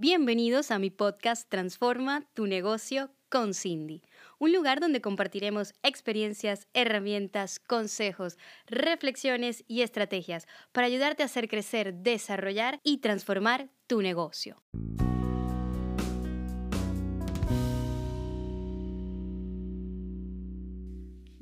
Bienvenidos a mi podcast Transforma tu negocio con Cindy, un lugar donde compartiremos experiencias, herramientas, consejos, reflexiones y estrategias para ayudarte a hacer crecer, desarrollar y transformar tu negocio.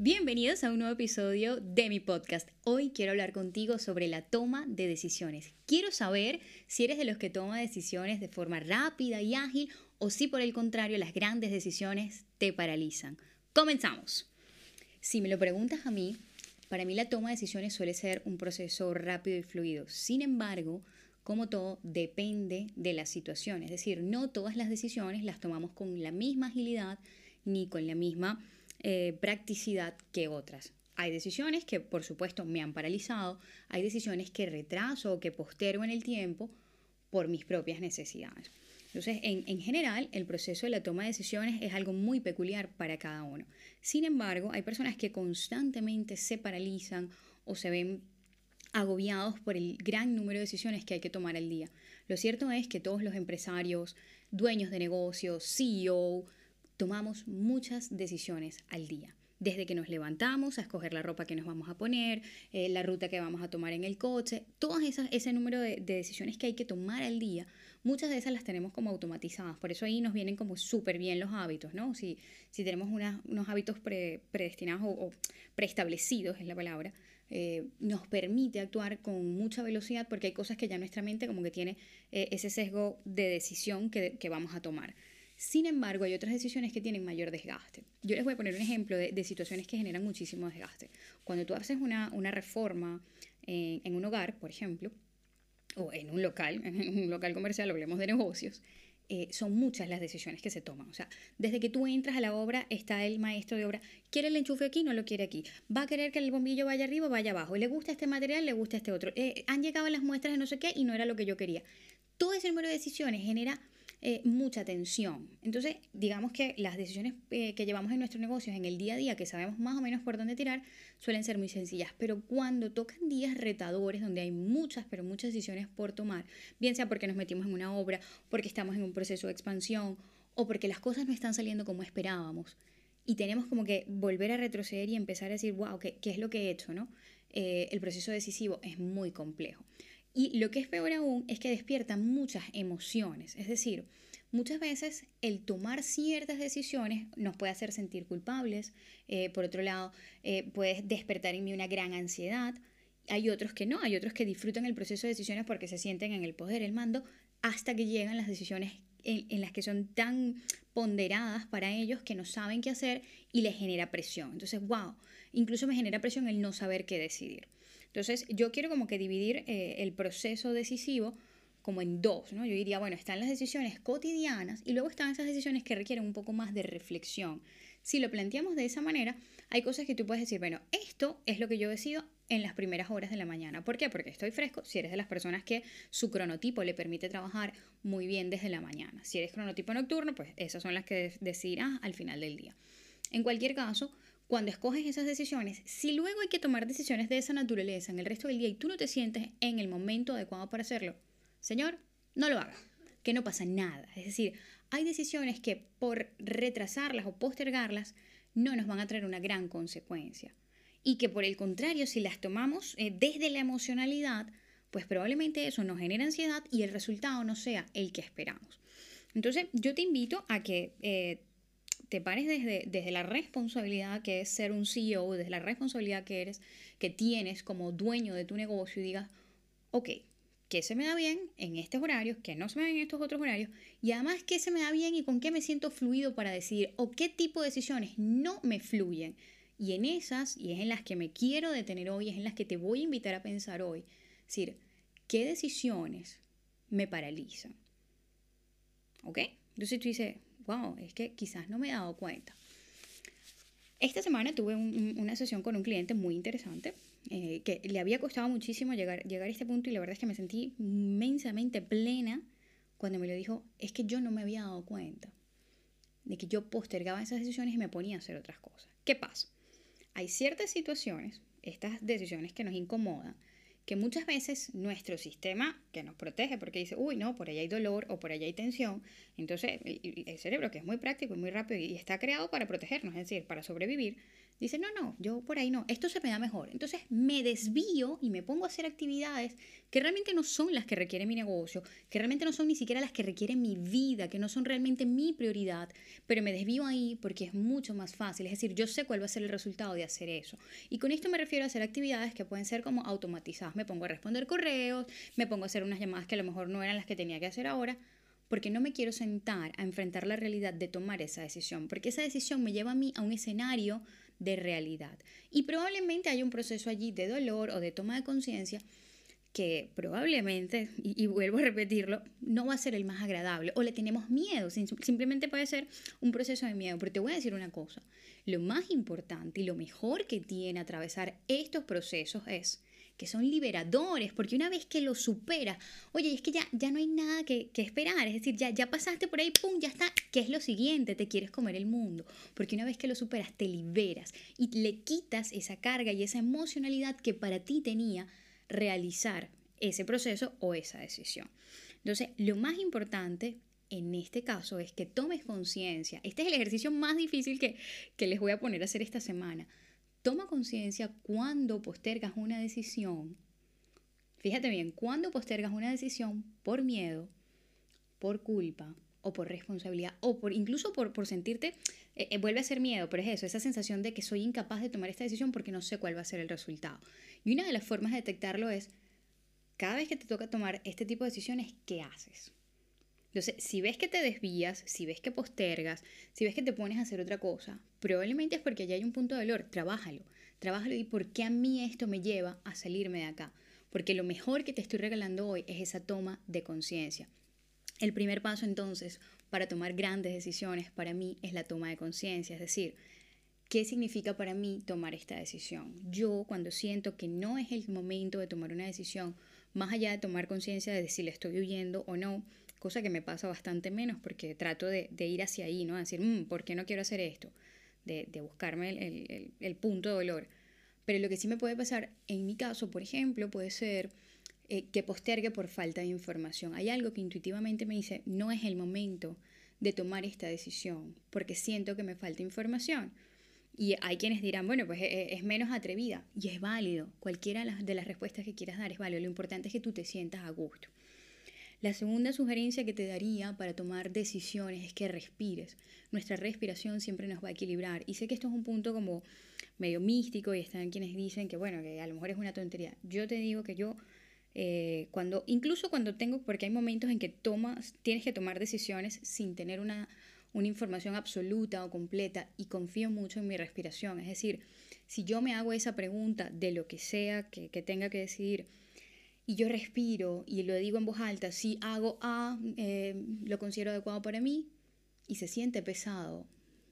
Bienvenidos a un nuevo episodio de mi podcast. Hoy quiero hablar contigo sobre la toma de decisiones. Quiero saber si eres de los que toma decisiones de forma rápida y ágil o si por el contrario las grandes decisiones te paralizan. Comenzamos. Si me lo preguntas a mí, para mí la toma de decisiones suele ser un proceso rápido y fluido. Sin embargo, como todo, depende de la situación. Es decir, no todas las decisiones las tomamos con la misma agilidad ni con la misma eh, practicidad que otras. Hay decisiones que por supuesto me han paralizado, hay decisiones que retraso o que postergo en el tiempo por mis propias necesidades. Entonces, en, en, general, el proceso de la toma de decisiones es algo muy peculiar para cada uno. Sin embargo, hay personas que constantemente se paralizan o se ven agobiados por el gran número de decisiones que hay que tomar al día. Lo cierto es que todos los empresarios, dueños de negocios, CEO, tomamos muchas decisiones al día. Desde que nos levantamos a escoger la ropa que nos vamos a poner, eh, la ruta que vamos a tomar en el coche, todo ese número de, decisiones que hay que tomar al día, muchas de esas las tenemos como automatizadas. Por eso ahí nos vienen como súper bien los hábitos, ¿no? Si, si tenemos unos hábitos predestinados o, preestablecidos, es la palabra, eh, nos permite actuar con mucha velocidad porque hay cosas que ya nuestra mente como que tiene eh, ese sesgo de decisión que vamos a tomar. Sin embargo, hay otras decisiones que tienen mayor desgaste. Yo les voy a poner un ejemplo de, situaciones que generan muchísimo desgaste. Cuando tú haces una, reforma en, un hogar, por ejemplo, o en un local, en un local comercial, hablemos de negocios, eh, son muchas las decisiones que se toman. O sea, desde que tú entras a la obra está el maestro de obra, quiere el enchufe aquí, no lo quiere aquí, va a querer que el bombillo vaya arriba, vaya abajo, le gusta este material, le gusta este otro, eh, han llegado las muestras de no sé qué y no era lo que yo quería. Todo ese número de decisiones genera eh, mucha tensión. Entonces, digamos que las decisiones eh, que llevamos en nuestros negocios en el día a día, que sabemos más o menos por dónde tirar, suelen ser muy sencillas. Pero cuando tocan días retadores, donde hay muchas, pero muchas decisiones por tomar, bien sea porque nos metimos en una obra, porque estamos en un proceso de expansión, o porque las cosas no están saliendo como esperábamos, y tenemos como que volver a retroceder y empezar a decir, wow, ¿qué, qué es lo que he hecho? ¿no? Eh, el proceso decisivo es muy complejo. Y lo que es peor aún es que despierta muchas emociones. Es decir, muchas veces el tomar ciertas decisiones nos puede hacer sentir culpables. Eh, por otro lado, eh, puede despertar en mí una gran ansiedad. Hay otros que no, hay otros que disfrutan el proceso de decisiones porque se sienten en el poder, el mando, hasta que llegan las decisiones en, en, las que son tan ponderadas para ellos que no saben qué hacer y les genera presión. Entonces, wow, incluso me genera presión el no saber qué decidir. Entonces, yo quiero como que dividir eh, el proceso decisivo como en dos, ¿no? Yo diría, bueno, están las decisiones cotidianas y luego están esas decisiones que requieren un poco más de reflexión. Si lo planteamos de esa manera, hay cosas que tú puedes decir, bueno, esto es lo que yo decido en las primeras horas de la mañana. ¿Por qué? Porque estoy fresco. Si eres de las personas que su cronotipo le permite trabajar muy bien desde la mañana. Si eres cronotipo nocturno, pues esas son las que decidirás al final del día. En cualquier caso, cuando escoges esas decisiones, si luego hay que tomar decisiones de esa naturaleza en el resto del día y tú no te sientes en el momento adecuado para hacerlo, Señor, no lo haga, que no pasa nada. Es decir, hay decisiones que por retrasarlas o postergarlas no nos van a traer una gran consecuencia. Y que por el contrario, si las tomamos eh, desde la emocionalidad, pues probablemente eso nos genera ansiedad y el resultado no sea el que esperamos. Entonces, yo te invito a que eh, te pares desde, desde la responsabilidad que es ser un CEO, desde la responsabilidad que eres, que tienes como dueño de tu negocio y digas, ok, ¿qué se me da bien en estos horarios? ¿Qué no se me da en estos otros horarios? Y además, ¿qué se me da bien y con qué me siento fluido para decidir? ¿O qué tipo de decisiones no me fluyen? Y en esas, y es en las que me quiero detener hoy, es en las que te voy a invitar a pensar hoy. Es decir, ¿qué decisiones me paralizan? ¿Ok? Entonces tú dices, wow, es que quizás no me he dado cuenta. Esta semana tuve una sesión con un cliente muy interesante, eh, que le había costado muchísimo llegar, llegar a este punto y la verdad es que me sentí inmensamente plena cuando me lo dijo, es que yo no me había dado cuenta de que yo postergaba esas decisiones y me ponía a hacer otras cosas. ¿Qué pasa? Hay ciertas situaciones, estas decisiones que nos incomodan, que muchas veces nuestro sistema que nos protege, porque dice, uy, no, por allá hay dolor o por allá hay tensión, entonces el cerebro, que es muy práctico y muy rápido y está creado para protegernos, es decir, para sobrevivir, dice, no, no, yo por ahí no, esto se me da mejor. Entonces me desvío y me pongo a hacer actividades que realmente no son las que requiere mi negocio, que realmente no son ni siquiera las que requiere mi vida, que no son realmente mi prioridad, pero me desvío ahí porque es mucho más fácil. Es decir, yo sé cuál va a ser el resultado de hacer eso. Y con esto me refiero a hacer actividades que pueden ser como automatizadas. Me pongo a responder correos, me pongo a hacer unas llamadas que a lo mejor no eran las que tenía que hacer ahora porque no me quiero sentar a enfrentar la realidad de tomar esa decisión, porque esa decisión me lleva a mí a un escenario de realidad. Y probablemente hay un proceso allí de dolor o de toma de conciencia que probablemente, y, vuelvo a repetirlo, no va a ser el más agradable o le tenemos miedo, simplemente puede ser un proceso de miedo. Pero te voy a decir una cosa, lo más importante y lo mejor que tiene atravesar estos procesos es que son liberadores, porque una vez que lo superas, oye, es que ya, ya no hay nada que, esperar, es decir, ya, ya pasaste por ahí, ¡pum!, ya está, ¿qué es lo siguiente? Te quieres comer el mundo, porque una vez que lo superas, te liberas y le quitas esa carga y esa emocionalidad que para ti tenía realizar ese proceso o esa decisión. Entonces, lo más importante en este caso es que tomes conciencia. Este es el ejercicio más difícil que, que les voy a poner a hacer esta semana. Toma conciencia cuando postergas una decisión. Fíjate bien, cuando postergas una decisión por miedo, por culpa o por responsabilidad o por incluso por, sentirte, eh, eh, vuelve a ser miedo, pero es eso, esa sensación de que soy incapaz de tomar esta decisión porque no sé cuál va a ser el resultado. Y una de las formas de detectarlo es, cada vez que te toca tomar este tipo de decisiones, ¿qué haces? Entonces, si ves que te desvías, si ves que postergas, si ves que te pones a hacer otra cosa, probablemente es porque ya hay un punto de dolor. Trabájalo, trabájalo y por qué a mí esto me lleva a salirme de acá. Porque lo mejor que te estoy regalando hoy es esa toma de conciencia. El primer paso entonces para tomar grandes decisiones para mí es la toma de conciencia, es decir, ¿qué significa para mí tomar esta decisión? Yo cuando siento que no es el momento de tomar una decisión, más allá de tomar conciencia de si le estoy huyendo o no, cosa que me pasa bastante menos porque trato de, ir hacia ahí, ¿no? decir, mm, ¿por qué no quiero hacer esto? De, buscarme el, punto de dolor. Pero lo que sí me puede pasar, en mi caso, por ejemplo, puede ser eh, que postergue por falta de información. Hay algo que intuitivamente me dice, no es el momento de tomar esta decisión, porque siento que me falta información. Y hay quienes dirán, bueno, pues eh, es, menos atrevida. Y es válido. Cualquiera de las respuestas que quieras dar es válido. Lo importante es que tú te sientas a gusto. La segunda sugerencia que te daría para tomar decisiones es que respires. Nuestra respiración siempre nos va a equilibrar. Y sé que esto es un punto como medio místico y están quienes dicen que, bueno, que a lo mejor es una tontería. Yo te digo que yo, eh, cuando, incluso cuando tengo, porque hay momentos en que tomas, tienes que tomar decisiones sin tener una, una información absoluta o completa y confío mucho en mi respiración. Es decir, si yo me hago esa pregunta de lo que sea que, que tenga que decidir, y yo respiro y lo digo en voz alta, si hago A, eh, lo considero adecuado para mí y se siente pesado,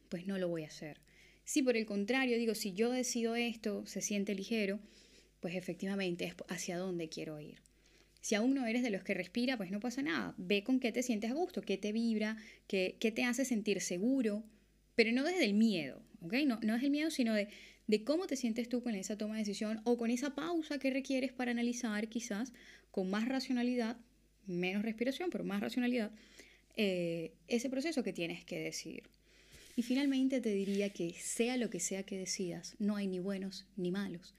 pues no lo voy a hacer. Si por el contrario digo, si yo decido esto, se siente ligero, pues efectivamente es hacia dónde quiero ir. Si aún no eres de los que respira, pues no pasa nada. Ve con qué te sientes a gusto, qué te vibra, qué, qué te hace sentir seguro, pero no desde el miedo, ¿ok? No, no es el miedo, sino de de cómo te sientes tú con esa toma de decisión o con esa pausa que requieres para analizar quizás con más racionalidad, menos respiración, pero más racionalidad, eh, ese proceso que tienes que decidir. Y finalmente te diría que sea lo que sea que decidas, no hay ni buenos ni malos.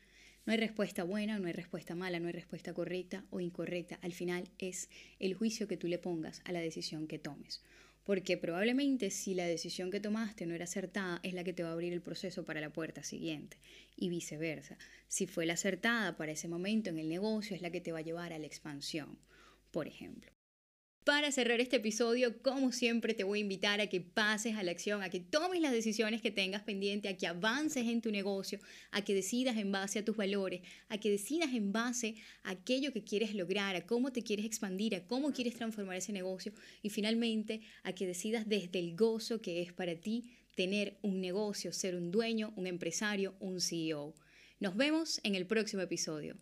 No hay respuesta buena, no hay respuesta mala, no hay respuesta correcta o incorrecta. Al final es el juicio que tú le pongas a la decisión que tomes porque probablemente si la decisión que tomaste no era acertada, es la que te va a abrir el proceso para la puerta siguiente y viceversa. Si fue la acertada para ese momento en el negocio, es la que te va a llevar a la expansión, por ejemplo. Para cerrar este episodio, como siempre, te voy a invitar a que pases a la acción, a que tomes las decisiones que tengas pendiente, a que avances en tu negocio, a que decidas en base a tus valores, a que decidas en base a aquello que quieres lograr, a cómo te quieres expandir, a cómo quieres transformar ese negocio y finalmente a que decidas desde el gozo que es para ti tener un negocio, ser un dueño, un empresario, un CEO. Nos vemos en el próximo episodio.